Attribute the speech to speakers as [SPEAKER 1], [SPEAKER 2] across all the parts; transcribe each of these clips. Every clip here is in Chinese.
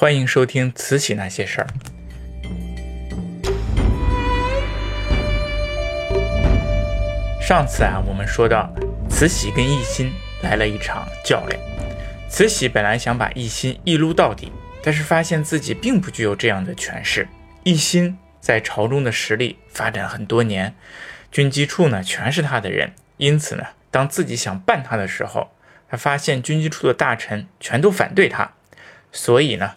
[SPEAKER 1] 欢迎收听《慈禧那些事儿》。上次啊，我们说到慈禧跟奕欣来了一场较量。慈禧本来想把奕欣一撸到底，但是发现自己并不具有这样的权势。奕欣在朝中的实力发展很多年，军机处呢全是他的人，因此呢，当自己想办他的时候，他发现军机处的大臣全都反对他，所以呢，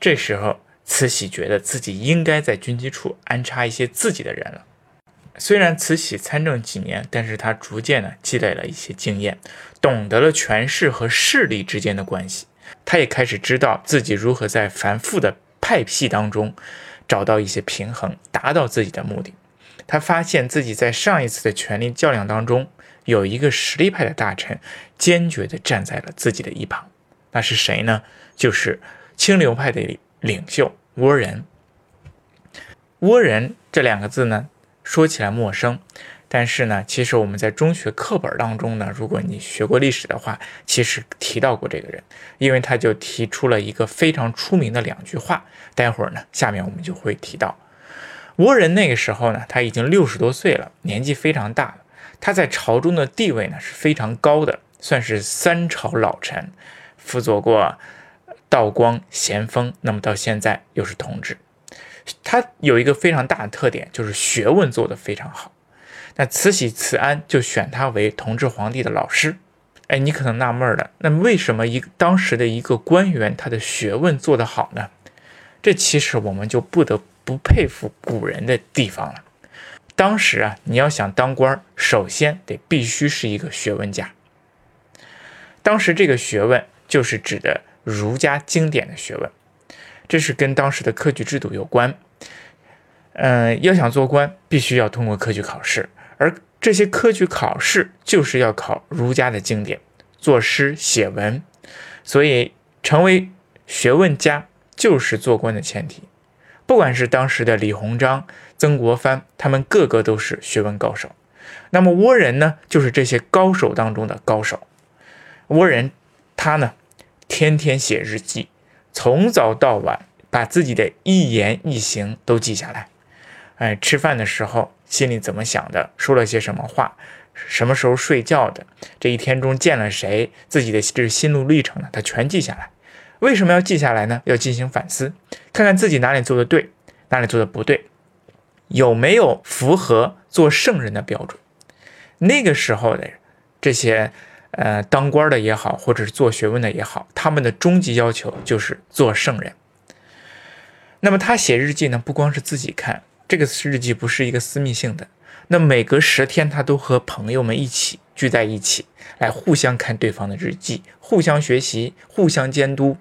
[SPEAKER 1] 这时候慈禧觉得自己应该在军机处安插一些自己的人了。虽然慈禧参政几年，但是她逐渐呢积累了一些经验，懂得了权势和势力之间的关系。她也开始知道自己如何在繁复的派系当中找到一些平衡，达到自己的目的。她发现自己在上一次的权力较量当中。有一个实力派的大臣坚决地站在了自己的一旁，那是谁呢？就是清流派的领袖倭人。倭人这两个字呢，说起来陌生，但是呢，其实我们在中学课本当中呢，如果你学过历史的话，其实提到过这个人，因为他就提出了一个非常出名的两句话。待会儿呢，下面我们就会提到倭人那个时候呢，他已经六十多岁了，年纪非常大了。他在朝中的地位呢是非常高的，算是三朝老臣，辅佐过道光、咸丰，那么到现在又是同治。他有一个非常大的特点，就是学问做得非常好。那慈禧、慈安就选他为同治皇帝的老师。哎，你可能纳闷了，那为什么一当时的一个官员他的学问做得好呢？这其实我们就不得不佩服古人的地方了。当时啊，你要想当官，首先得必须是一个学问家。当时这个学问就是指的儒家经典的学问，这是跟当时的科举制度有关。嗯，要想做官，必须要通过科举考试，而这些科举考试就是要考儒家的经典，作诗写文，所以成为学问家就是做官的前提。不管是当时的李鸿章、曾国藩，他们个个都是学问高手。那么倭人呢，就是这些高手当中的高手。倭人他呢，天天写日记，从早到晚把自己的一言一行都记下来。哎，吃饭的时候心里怎么想的，说了些什么话，什么时候睡觉的，这一天中见了谁，自己的这心路历程呢，他全记下来。为什么要记下来呢？要进行反思，看看自己哪里做的对，哪里做的不对，有没有符合做圣人的标准。那个时候的这些，呃，当官的也好，或者是做学问的也好，他们的终极要求就是做圣人。那么他写日记呢，不光是自己看，这个日记不是一个私密性的，那每隔十天他都和朋友们一起聚在一起，来互相看对方的日记，互相学习，互相监督。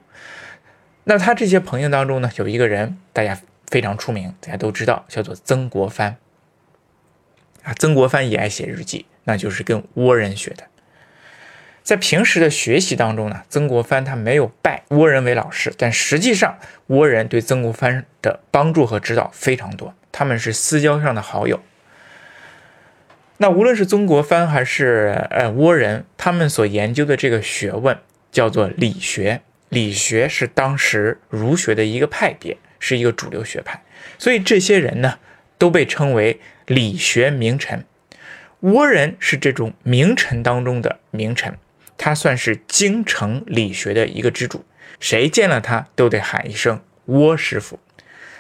[SPEAKER 1] 那他这些朋友当中呢，有一个人大家非常出名，大家都知道，叫做曾国藩。啊，曾国藩也爱写日记，那就是跟倭人学的。在平时的学习当中呢，曾国藩他没有拜倭人为老师，但实际上倭人对曾国藩的帮助和指导非常多，他们是私交上的好友。那无论是曾国藩还是呃倭人，他们所研究的这个学问叫做理学。理学是当时儒学的一个派别，是一个主流学派，所以这些人呢都被称为理学名臣。倭人是这种名臣当中的名臣，他算是京城理学的一个支柱，谁见了他都得喊一声倭师傅，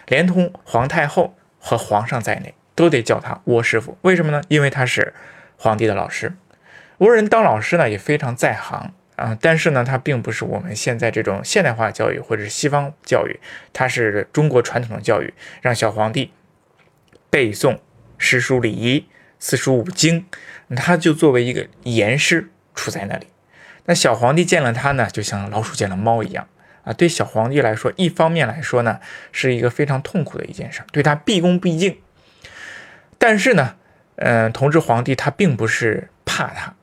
[SPEAKER 1] 连同皇太后和皇上在内都得叫他倭师傅。为什么呢？因为他是皇帝的老师。倭人当老师呢也非常在行。啊，但是呢，他并不是我们现在这种现代化教育或者是西方教育，他是中国传统的教育，让小皇帝背诵诗书礼仪、四书五经，他就作为一个严师处在那里。那小皇帝见了他呢，就像老鼠见了猫一样啊。对小皇帝来说，一方面来说呢，是一个非常痛苦的一件事，对他毕恭毕敬。但是呢，嗯，同治皇帝他并不是怕他。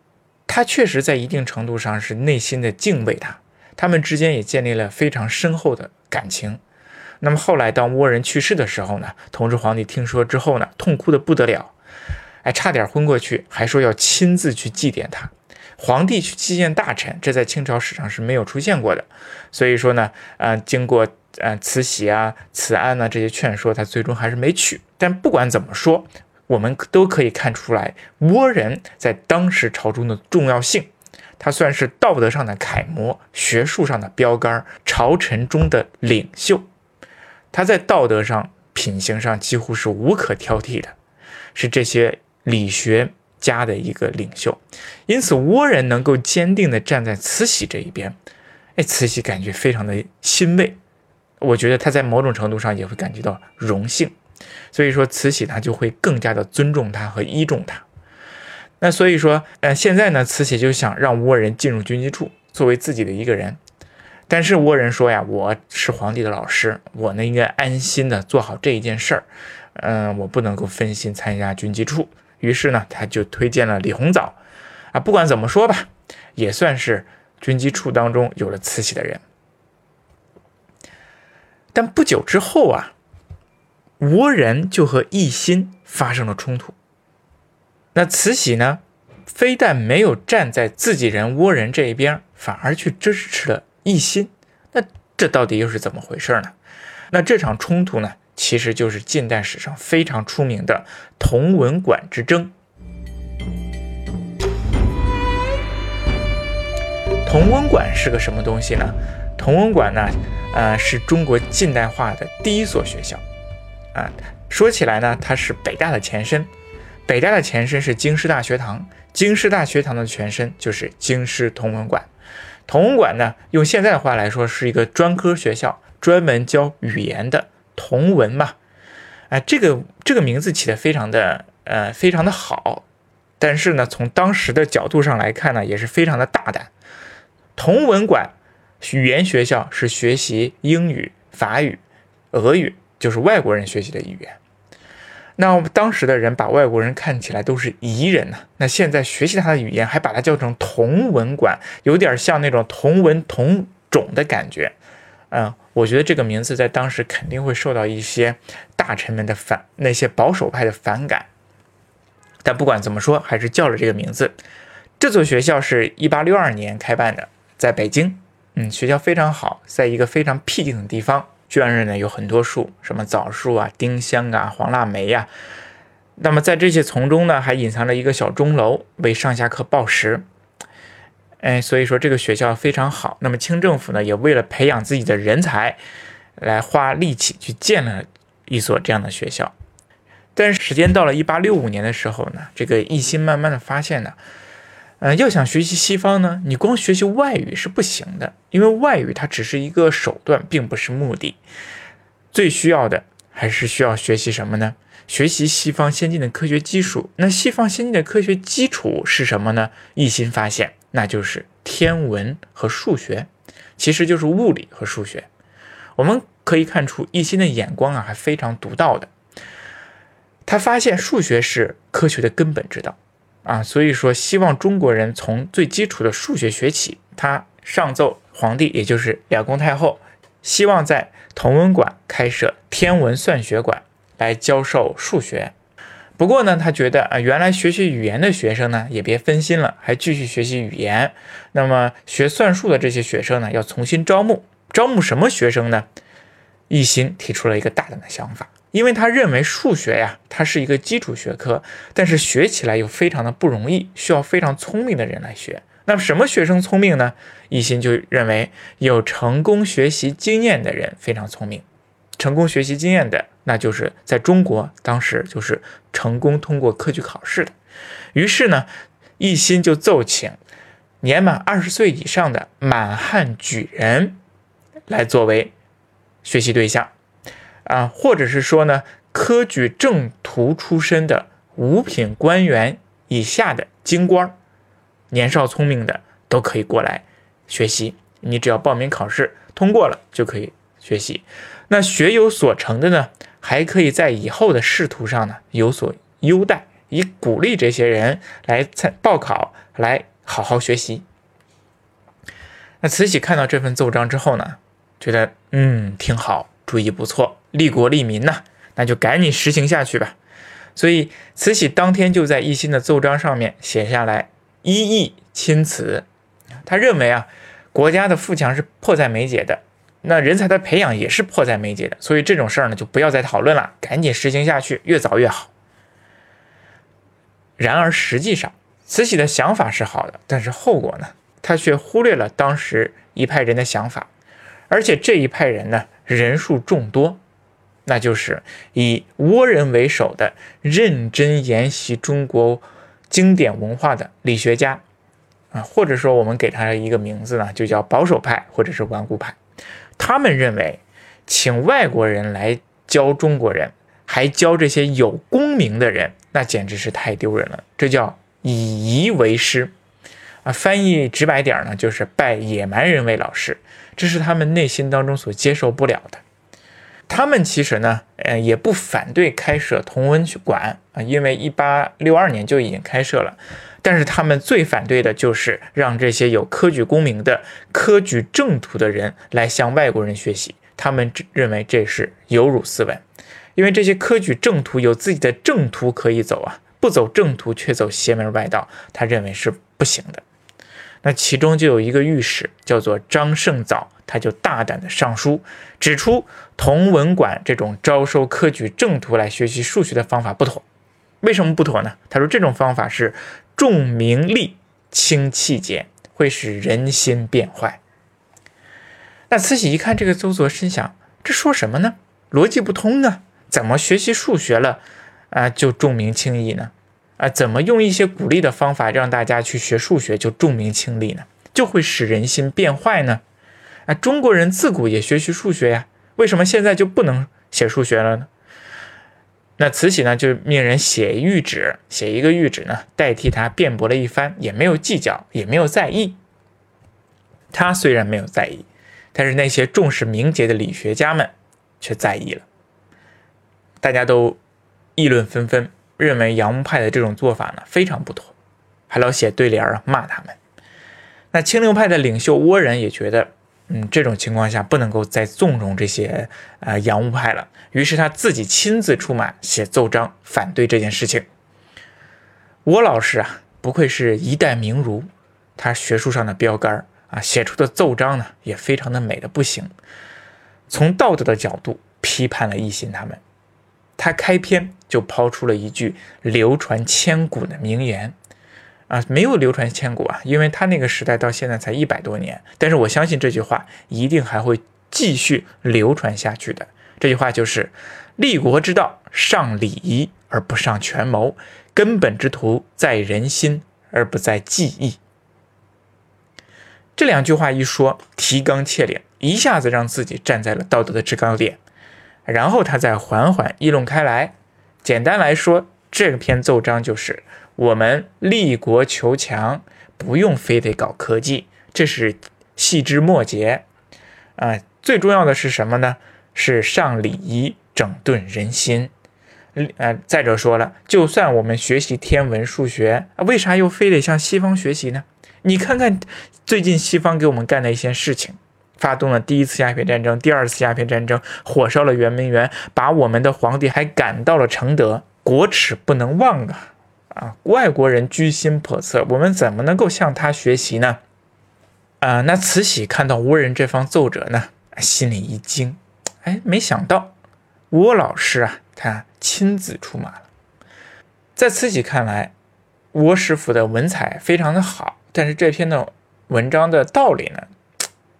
[SPEAKER 1] 他确实在一定程度上是内心的敬畏他，他们之间也建立了非常深厚的感情。那么后来当倭人去世的时候呢，同治皇帝听说之后呢，痛哭的不得了，哎，差点昏过去，还说要亲自去祭奠他。皇帝去祭奠大臣，这在清朝史上是没有出现过的。所以说呢，呃，经过呃慈禧啊、慈安呐这些劝说，他最终还是没娶。但不管怎么说，我们都可以看出来，倭人在当时朝中的重要性。他算是道德上的楷模，学术上的标杆，朝臣中的领袖。他在道德上、品行上几乎是无可挑剔的，是这些理学家的一个领袖。因此，倭人能够坚定地站在慈禧这一边，哎，慈禧感觉非常的欣慰。我觉得他在某种程度上也会感觉到荣幸，所以说慈禧她就会更加的尊重他和依重他。那所以说，呃，现在呢，慈禧就想让倭人进入军机处作为自己的一个人，但是倭人说呀，我是皇帝的老师，我呢应该安心的做好这一件事儿，嗯，我不能够分心参加军机处。于是呢，他就推荐了李鸿藻，啊，不管怎么说吧，也算是军机处当中有了慈禧的人。但不久之后啊，倭人就和奕欣发生了冲突。那慈禧呢，非但没有站在自己人倭人这一边，反而去支持了奕欣。那这到底又是怎么回事呢？那这场冲突呢，其实就是近代史上非常出名的同文馆之争。同文馆是个什么东西呢？同文馆呢？呃，是中国近代化的第一所学校，啊，说起来呢，它是北大的前身，北大的前身是京师大学堂，京师大学堂的前身就是京师同文馆，同文馆呢，用现在的话来说，是一个专科学校，专门教语言的同文嘛，啊，这个这个名字起的非常的呃非常的好，但是呢，从当时的角度上来看呢，也是非常的大胆，同文馆。语言学校是学习英语、法语、俄语，就是外国人学习的语言。那我们当时的人把外国人看起来都是夷人呢。那现在学习他的语言，还把它叫成同文馆，有点像那种同文同种的感觉。嗯，我觉得这个名字在当时肯定会受到一些大臣们的反，那些保守派的反感。但不管怎么说，还是叫了这个名字。这座学校是一八六二年开办的，在北京。嗯，学校非常好，在一个非常僻静的地方，圈内呢有很多树，什么枣树啊、丁香啊、黄腊梅呀。那么在这些丛中呢，还隐藏着一个小钟楼，为上下课报时。哎，所以说这个学校非常好。那么清政府呢，也为了培养自己的人才，来花力气去建了一所这样的学校。但是时间到了一八六五年的时候呢，这个一心慢慢的发现呢。嗯，要想学习西方呢，你光学习外语是不行的，因为外语它只是一个手段，并不是目的。最需要的还是需要学习什么呢？学习西方先进的科学基础。那西方先进的科学基础是什么呢？一心发现，那就是天文和数学，其实就是物理和数学。我们可以看出一心的眼光啊，还非常独到的。他发现数学是科学的根本之道。啊，所以说希望中国人从最基础的数学学起。他上奏皇帝，也就是两宫太后，希望在同文馆开设天文算学馆来教授数学。不过呢，他觉得啊，原来学习语言的学生呢也别分心了，还继续学习语言。那么学算术的这些学生呢，要重新招募。招募什么学生呢？一心提出了一个大胆的想法。因为他认为数学呀，它是一个基础学科，但是学起来又非常的不容易，需要非常聪明的人来学。那么什么学生聪明呢？一心就认为有成功学习经验的人非常聪明。成功学习经验的，那就是在中国当时就是成功通过科举考试的。于是呢，一心就奏请年满二十岁以上的满汉举人来作为学习对象。啊，或者是说呢，科举正途出身的五品官员以下的京官，年少聪明的都可以过来学习。你只要报名考试通过了就可以学习。那学有所成的呢，还可以在以后的仕途上呢有所优待，以鼓励这些人来参报考，来好好学习。那慈禧看到这份奏章之后呢，觉得嗯挺好，主意不错。利国利民呐，那就赶紧实行下去吧。所以慈禧当天就在一心的奏章上面写下来一意亲慈。他认为啊，国家的富强是迫在眉睫的，那人才的培养也是迫在眉睫的，所以这种事儿呢，就不要再讨论了，赶紧实行下去，越早越好。然而实际上，慈禧的想法是好的，但是后果呢，他却忽略了当时一派人的想法，而且这一派人呢，人数众多，那就是以倭人为首的认真研习中国经典文化的理学家。啊，或者说我们给他一个名字呢，就叫保守派或者是顽固派。他们认为，请外国人来教中国人，还教这些有功名的人，那简直是太丢人了。这叫以夷为师，啊，翻译直白点呢，就是拜野蛮人为老师。这是他们内心当中所接受不了的。他们其实呢，呃，也不反对开设同文馆啊，因为一八六二年就已经开设了。但是他们最反对的就是让这些有科举功名的科举正途的人来向外国人学习，他们认为这是有辱斯文，因为这些科举正途有自己的正途可以走啊，不走正途却走邪门外道，他认为是不行的。那其中就有一个御史叫做张胜藻，他就大胆的上书，指出同文馆这种招收科举正途来学习数学的方法不妥。为什么不妥呢？他说这种方法是。重名利轻气节，会使人心变坏。那慈禧一看这个奏折，心想：这说什么呢？逻辑不通啊！怎么学习数学了啊就重名轻义呢？啊，怎么用一些鼓励的方法让大家去学数学就重名轻利呢？就会使人心变坏呢？啊，中国人自古也学习数学呀，为什么现在就不能写数学了呢？那慈禧呢，就命人写谕旨，写一个谕旨呢，代替他辩驳了一番，也没有计较，也没有在意。他虽然没有在意，但是那些重视名节的理学家们却在意了。大家都议论纷纷，认为洋务派的这种做法呢非常不妥，还老写对联啊骂他们。那清流派的领袖倭人也觉得。嗯，这种情况下不能够再纵容这些呃洋务派了，于是他自己亲自出马写奏章反对这件事情。倭老师啊，不愧是一代名儒，他学术上的标杆啊，写出的奏章呢也非常的美的不行。从道德的角度批判了奕欣他们，他开篇就抛出了一句流传千古的名言。啊，没有流传千古啊，因为他那个时代到现在才一百多年。但是我相信这句话一定还会继续流传下去的。这句话就是“立国之道，尚礼仪而不尚权谋；根本之图，在人心而不在技艺。”这两句话一说，提纲挈领，一下子让自己站在了道德的制高点。然后他再缓缓议论开来。简单来说，这篇奏章就是。我们立国求强，不用非得搞科技，这是细枝末节啊。最重要的是什么呢？是上礼仪，整顿人心。呃，再者说了，就算我们学习天文数学，为啥又非得向西方学习呢？你看看最近西方给我们干的一些事情，发动了第一次鸦片战争，第二次鸦片战争，火烧了圆明园，把我们的皇帝还赶到了承德，国耻不能忘啊。啊，外国人居心叵测，我们怎么能够向他学习呢？啊，那慈禧看到倭人这方奏折呢，心里一惊，哎，没想到倭老师啊，他亲自出马了。在慈禧看来，倭师傅的文采非常的好，但是这篇的文章的道理呢，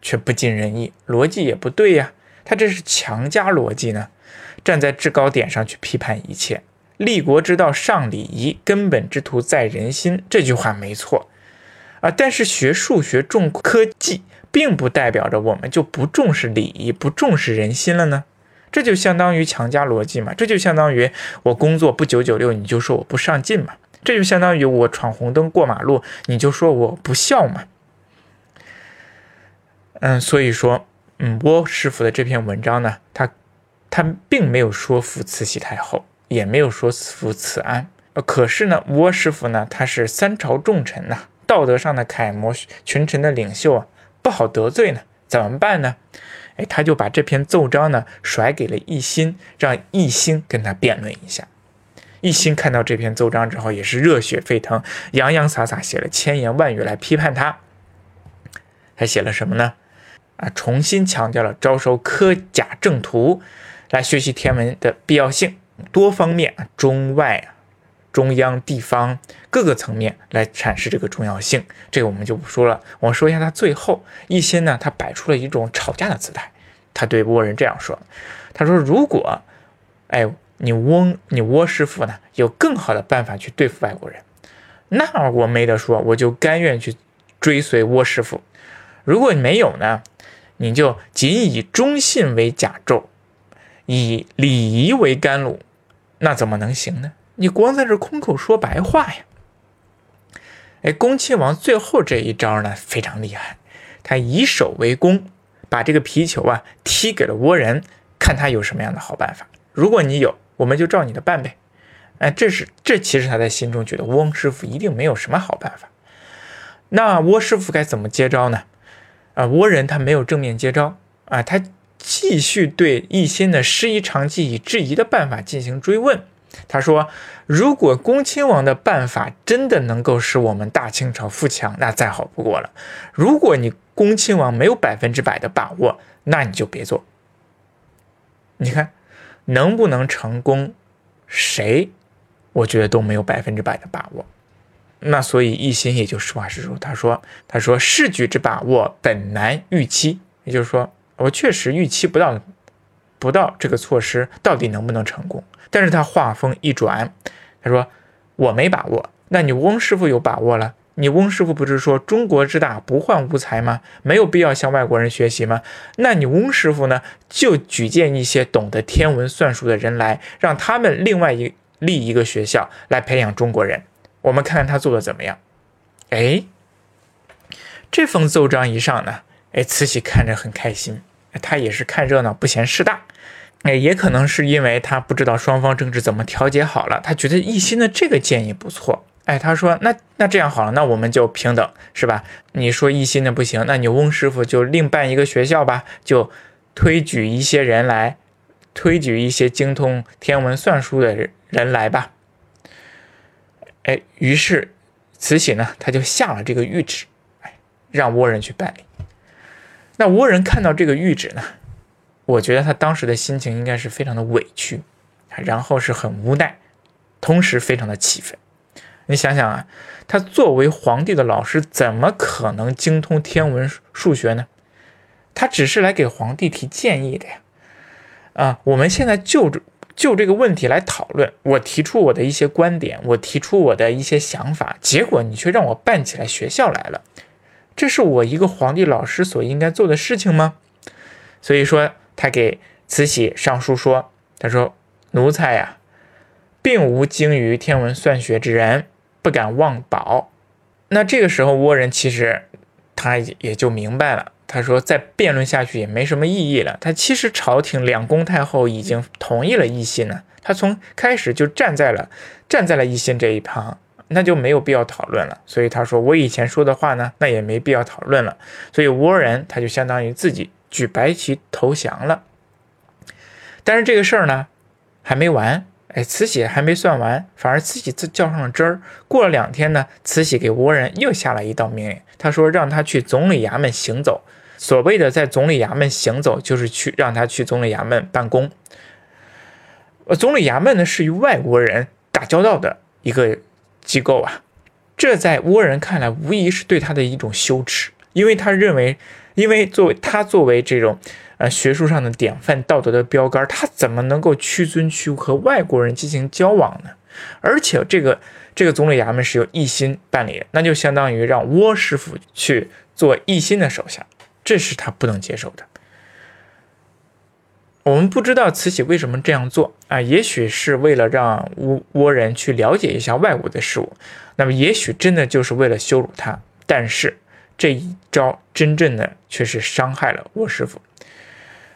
[SPEAKER 1] 却不尽人意，逻辑也不对呀，他这是强加逻辑呢，站在制高点上去批判一切。立国之道，尚礼仪；根本之图，在人心。这句话没错啊，但是学数学重科技，并不代表着我们就不重视礼仪、不重视人心了呢。这就相当于强加逻辑嘛？这就相当于我工作不九九六，你就说我不上进嘛？这就相当于我闯红灯过马路，你就说我不孝嘛？嗯，所以说，嗯，郭师傅的这篇文章呢，他他并没有说服慈禧太后。也没有说服此安，呃，可是呢，倭师傅呢，他是三朝重臣呐，道德上的楷模，群臣的领袖啊，不好得罪呢，怎么办呢？哎，他就把这篇奏章呢甩给了奕欣，让奕欣跟他辩论一下。奕欣看到这篇奏章之后，也是热血沸腾，洋洋洒洒写了千言万语来批判他。还写了什么呢？啊，重新强调了招收科甲正徒来学习天文的必要性，多方面中外。中央、地方各个层面来阐释这个重要性，这个我们就不说了。我说一下他最后一心呢，他摆出了一种吵架的姿态。他对倭人这样说：“他说，如果，哎，你翁你倭师傅呢有更好的办法去对付外国人，那我没得说，我就甘愿去追随倭师傅。如果你没有呢，你就仅以忠信为甲胄，以礼仪为甘露，那怎么能行呢？”你光在这空口说白话呀？哎，恭亲王最后这一招呢非常厉害，他以守为攻，把这个皮球啊踢给了倭人，看他有什么样的好办法。如果你有，我们就照你的办呗。哎，这是这其实他在心中觉得翁师傅一定没有什么好办法。那倭师傅该怎么接招呢？啊，倭人他没有正面接招啊，他继续对一心的师夷长技以质疑的办法进行追问。他说：“如果恭亲王的办法真的能够使我们大清朝富强，那再好不过了。如果你恭亲王没有百分之百的把握，那你就别做。你看能不能成功，谁我觉得都没有百分之百的把握。那所以一心也就实话实说，他说：他说事举之把握本难预期，也就是说我确实预期不到，不到这个措施到底能不能成功。”但是他话锋一转，他说：“我没把握，那你翁师傅有把握了？你翁师傅不是说中国之大不患无才吗？没有必要向外国人学习吗？那你翁师傅呢？就举荐一些懂得天文算术的人来，让他们另外一立一个学校来培养中国人。我们看看他做的怎么样？哎，这封奏章一上呢，哎，慈禧看着很开心，他也是看热闹不嫌事大。”哎，也可能是因为他不知道双方政治怎么调节好了，他觉得一心的这个建议不错。哎，他说那那这样好了，那我们就平等，是吧？你说一心的不行，那你翁师傅就另办一个学校吧，就推举一些人来，推举一些精通天文算术的人来吧。哎，于是慈禧呢，他就下了这个谕旨，哎，让倭人去办理。那倭人看到这个谕旨呢？我觉得他当时的心情应该是非常的委屈，然后是很无奈，同时非常的气愤。你想想啊，他作为皇帝的老师，怎么可能精通天文数学呢？他只是来给皇帝提建议的呀。啊，我们现在就就这个问题来讨论，我提出我的一些观点，我提出我的一些想法，结果你却让我办起来学校来了，这是我一个皇帝老师所应该做的事情吗？所以说。他给慈禧上书说：“他说奴才呀，并无精于天文算学之人，不敢妄保。”那这个时候，倭人其实他也就明白了。他说：“再辩论下去也没什么意义了。他其实朝廷两宫太后已经同意了一心了，他从开始就站在了站在了一心这一旁，那就没有必要讨论了。所以他说：我以前说的话呢，那也没必要讨论了。所以倭人他就相当于自己。”举白旗投降了，但是这个事儿呢还没完，哎，慈禧还没算完，反而慈禧自较上了真儿。过了两天呢，慈禧给倭人又下了一道命令，他说让他去总理衙门行走。所谓的在总理衙门行走，就是去让他去总理衙门办公。呃，总理衙门呢是与外国人打交道的一个机构啊，这在倭人看来无疑是对他的一种羞耻，因为他认为。因为作为他作为这种，呃，学术上的典范、道德的标杆，他怎么能够屈尊屈和外国人进行交往呢？而且这个这个总理衙门是由一心办理的，那就相当于让倭师傅去做一心的手下，这是他不能接受的。我们不知道慈禧为什么这样做啊？也许是为了让倭倭人去了解一下外国的事物，那么也许真的就是为了羞辱他，但是。这一招真正的却是伤害了倭师傅，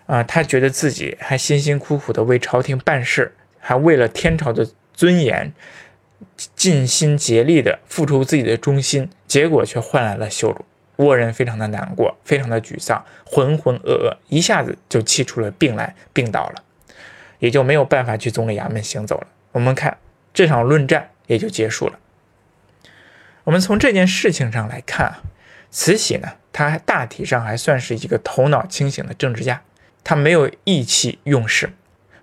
[SPEAKER 1] 啊，他觉得自己还辛辛苦苦的为朝廷办事，还为了天朝的尊严尽心竭力的付出自己的忠心，结果却换来了羞辱。倭人非常的难过，非常的沮丧，浑浑噩噩，一下子就气出了病来，病倒了，也就没有办法去总理衙门行走了。我们看这场论战也就结束了。我们从这件事情上来看啊。慈禧呢，他大体上还算是一个头脑清醒的政治家，他没有意气用事。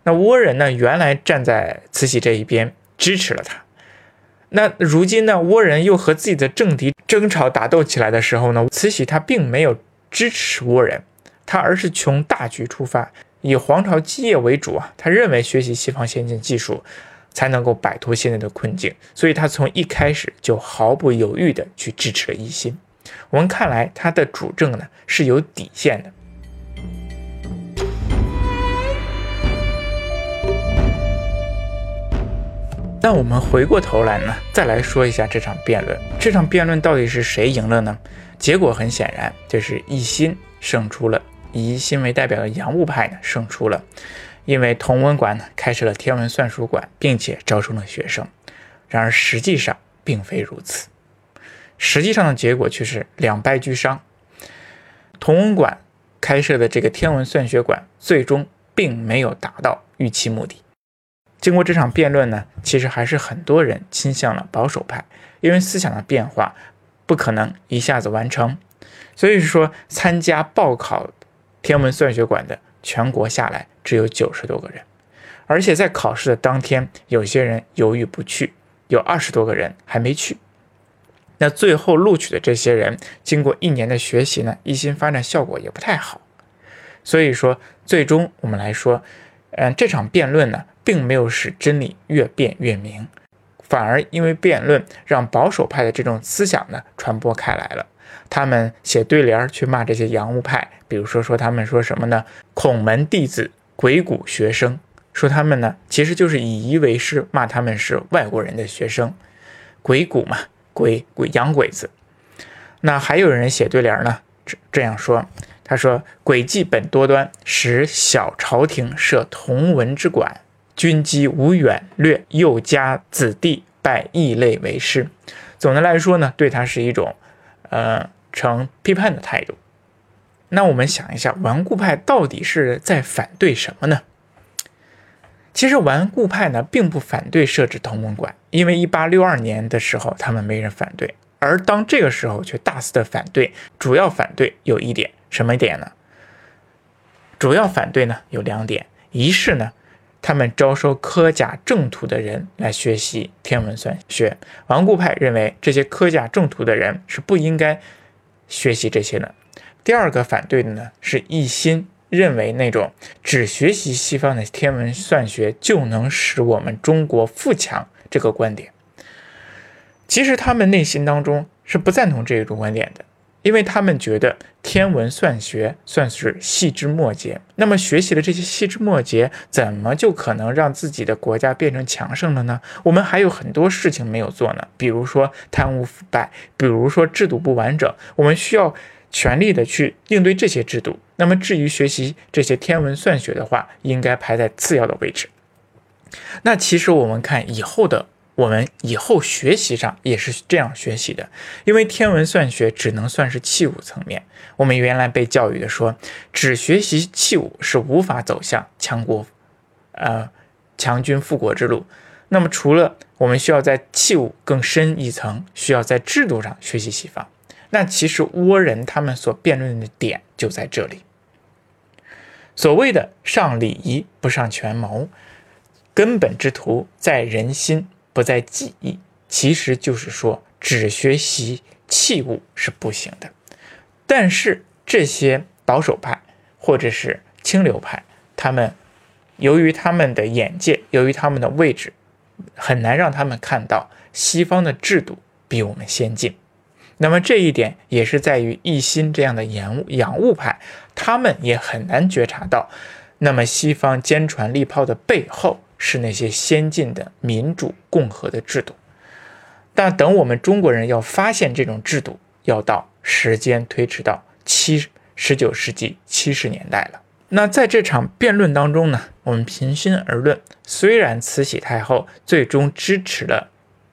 [SPEAKER 1] 那倭人呢，原来站在慈禧这一边支持了他，那如今呢，倭人又和自己的政敌争吵打斗起来的时候呢，慈禧她并没有支持倭人，她而是从大局出发，以皇朝基业为主啊，他认为学习西方先进技术才能够摆脱现在的困境，所以他从一开始就毫不犹豫地去支持了奕欣。我们看来他的主政呢是有底线的。那我们回过头来呢，再来说一下这场辩论。这场辩论到底是谁赢了呢？结果很显然，就是一心胜出了，以一心为代表的洋务派呢胜出了，因为同文馆呢开设了天文算术馆，并且招收了学生。然而实际上并非如此，实际上的结果却是两败俱伤。同文馆开设的这个天文算学馆最终并没有达到预期目的。经过这场辩论呢，其实还是很多人倾向了保守派，因为思想的变化不可能一下子完成，所以说参加报考天文算学馆的全国下来只有九十多个人，而且在考试的当天，有些人犹豫不去，有二十多个人还没去。那最后录取的这些人，经过一年的学习呢，一心发展效果也不太好，所以说最终我们来说，嗯，这场辩论呢。并没有使真理越辩越明，反而因为辩论让保守派的这种思想呢传播开来了。他们写对联去骂这些洋务派，比如说说他们说什么呢？孔门弟子、鬼谷学生，说他们呢其实就是以夷为师，骂他们是外国人的学生，鬼谷嘛，鬼鬼洋鬼子。那还有人写对联呢，这这样说，他说诡计本多端，使小朝廷设同文之馆。军机无远略，又加子弟拜异类为师。总的来说呢，对他是一种，呃，呈批判的态度。那我们想一下，顽固派到底是在反对什么呢？其实顽固派呢，并不反对设置同盟馆，因为一八六二年的时候，他们没人反对，而当这个时候却大肆的反对。主要反对有一点，什么点呢？主要反对呢有两点，一是呢。他们招收科甲正途的人来学习天文算学，顽固派认为这些科甲正途的人是不应该学习这些的。第二个反对的呢是一心认为那种只学习西方的天文算学就能使我们中国富强这个观点。其实他们内心当中是不赞同这一种观点的。因为他们觉得天文算学算是细枝末节，那么学习了这些细枝末节，怎么就可能让自己的国家变成强盛了呢？我们还有很多事情没有做呢，比如说贪污腐败，比如说制度不完整，我们需要全力的去应对这些制度。那么至于学习这些天文算学的话，应该排在次要的位置。那其实我们看以后的。我们以后学习上也是这样学习的，因为天文算学只能算是器物层面。我们原来被教育的说，只学习器物是无法走向强国，呃，强军富国之路。那么，除了我们需要在器物更深一层，需要在制度上学习西方。那其实倭人他们所辩论的点就在这里。所谓的上礼仪不上权谋，根本之图在人心。不在记忆，其实就是说，只学习器物是不行的。但是这些保守派或者是清流派，他们由于他们的眼界，由于他们的位置，很难让他们看到西方的制度比我们先进。那么这一点也是在于一心这样的洋洋务派，他们也很难觉察到，那么西方坚船利炮的背后。是那些先进的民主共和的制度，但等我们中国人要发现这种制度，要到时间推迟到七十九世纪七十年代了。那在这场辩论当中呢，我们平心而论，虽然慈禧太后最终支持了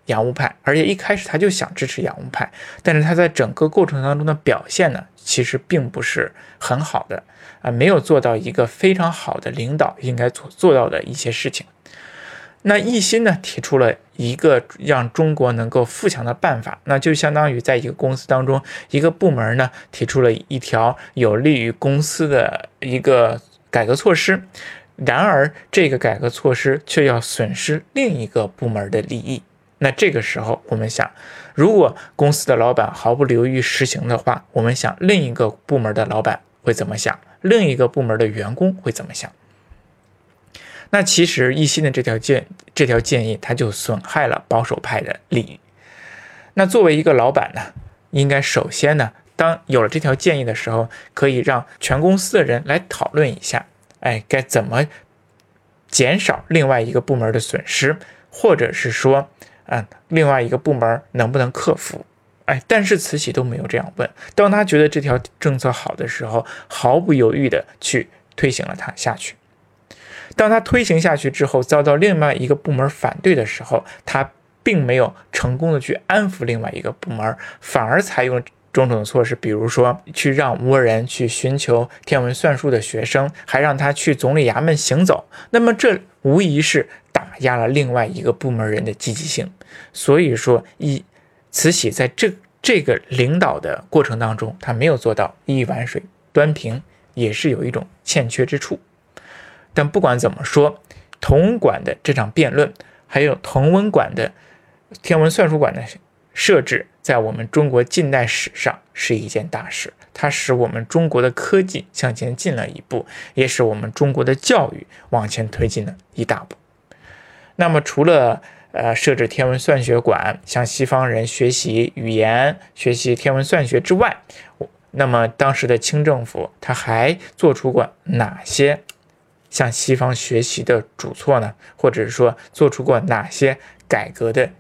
[SPEAKER 1] 洋务派，而且一开始他就想支持洋务派，但是他在整个过程当中的表现呢，其实并不是很好的啊，没有做到一个非常好的领导应该做做到的一些事情。那一心呢提出了一个让中国能够富强的办法，那就相当于在一个公司当中，一个部门呢提出了一条有利于公司的一个改革措施，然而这个改革措施却要损失另一个部门的利益。那这个时候，我们想，如果公司的老板毫不犹豫实行的话，我们想另一个部门的老板会怎么想？另一个部门的员工会怎么想？那其实一心的这条建这条建议，它就损害了保守派的利益。那作为一个老板呢，应该首先呢，当有了这条建议的时候，可以让全公司的人来讨论一下，哎，该怎么减少另外一个部门的损失，或者是说。嗯，另外一个部门能不能克服？哎，但是慈禧都没有这样问。当他觉得这条政策好的时候，毫不犹豫地去推行了它下去。当他推行下去之后，遭到另外一个部门反对的时候，他并没有成功的去安抚另外一个部门，反而采用种种措施，比如说去让倭人去寻求天文算术的学生，还让他去总理衙门行走。那么这无疑是。打压了另外一个部门人的积极性，所以说一慈禧在这这个领导的过程当中，他没有做到一碗水端平，也是有一种欠缺之处。但不管怎么说，同文馆的这场辩论，还有同文馆的天文算术馆的设置，在我们中国近代史上是一件大事，它使我们中国的科技向前进了一步，也使我们中国的教育往前推进了一大步。那么，除了呃设置天文算学馆向西方人学习语言、学习天文算学之外，那么当时的清政府他还做出过哪些向西方学习的主措呢？或者是说做出过哪些改革的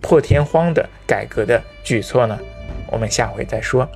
[SPEAKER 1] 破天荒的改革的举措呢？我们下回再说。